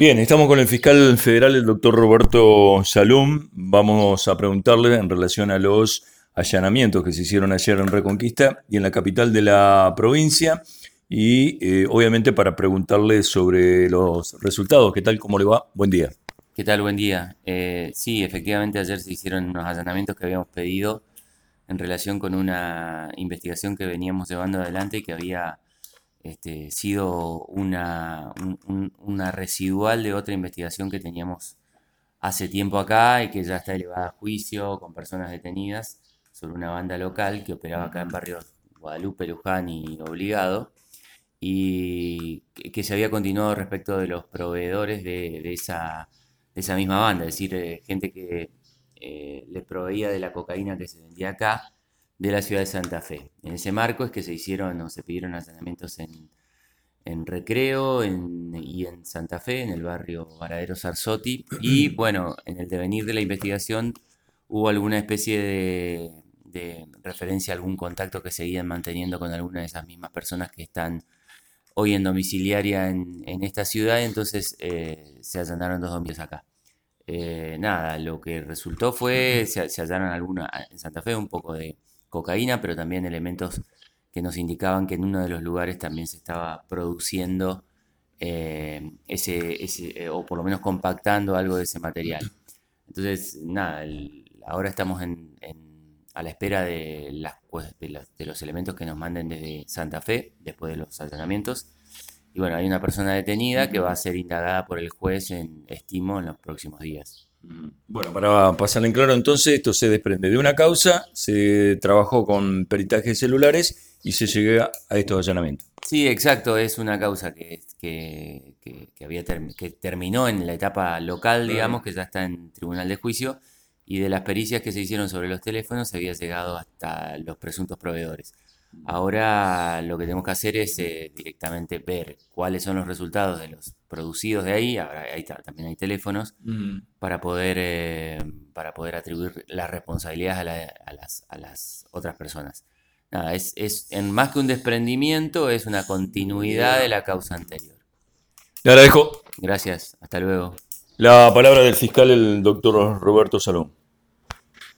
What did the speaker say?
Bien, estamos con el fiscal federal, el doctor Roberto Salum. Vamos a preguntarle en relación a los allanamientos que se hicieron ayer en Reconquista y en la capital de la provincia. Y eh, obviamente para preguntarle sobre los resultados. ¿Qué tal? ¿Cómo le va? Buen día. ¿Qué tal? Buen día. Eh, sí, efectivamente ayer se hicieron unos allanamientos que habíamos pedido en relación con una investigación que veníamos llevando adelante y que había este, sido una, una residual de otra investigación que teníamos hace tiempo acá y que ya está elevada a juicio con personas detenidas sobre una banda local que operaba acá en barrios Guadalupe, Luján y Obligado y que, se había continuado respecto de los proveedores de, esa, esa, misma banda, es decir, eh, gente que eh, le proveía de la cocaína que se vendía acá de la ciudad de Santa Fe. En ese marco es que se hicieron o se pidieron allanamientos en, Recreo y en Santa Fe, en el barrio Varadero Sarzotti. Y bueno, en el devenir de la investigación hubo alguna especie de, referencia a algún contacto que seguían manteniendo con alguna de esas mismas personas que están hoy en domiciliaria en, esta ciudad, entonces eh, se allanaron dos domicilios acá. Eh, nada, lo que resultó fue, se, se hallaron alguna, en Santa Fe un poco de cocaína, pero también elementos que nos indicaban que en uno de los lugares también se estaba produciendo eh, ese, ese, o por lo menos compactando algo de ese material. Entonces, nada, ahora estamos en, a la espera de, las, de, los elementos que nos manden desde Santa Fe, después de los allanamientos. Y bueno, hay una persona detenida que va a ser indagada por el juez en estimo en los próximos días. Bueno, para pasar en claro, entonces, esto se desprende de una causa, se trabajó con peritajes celulares y se llega a estos allanamientos. Sí, exacto, es una causa que, había que terminó en la etapa local, digamos, que ya está en tribunal de juicio, y de las pericias que se hicieron sobre los teléfonos se había llegado hasta los presuntos proveedores. Ahora lo que tenemos que hacer es eh, directamente ver cuáles son los resultados de los producidos de ahí. Ahora ahí también hay teléfonos para poder eh, para poder atribuir las responsabilidades a, las, a las otras personas. Nada, es, es en más que un desprendimiento, es una continuidad de la causa anterior. Le agradezco. Gracias, hasta luego. La palabra del fiscal, el doctor Roberto Salón.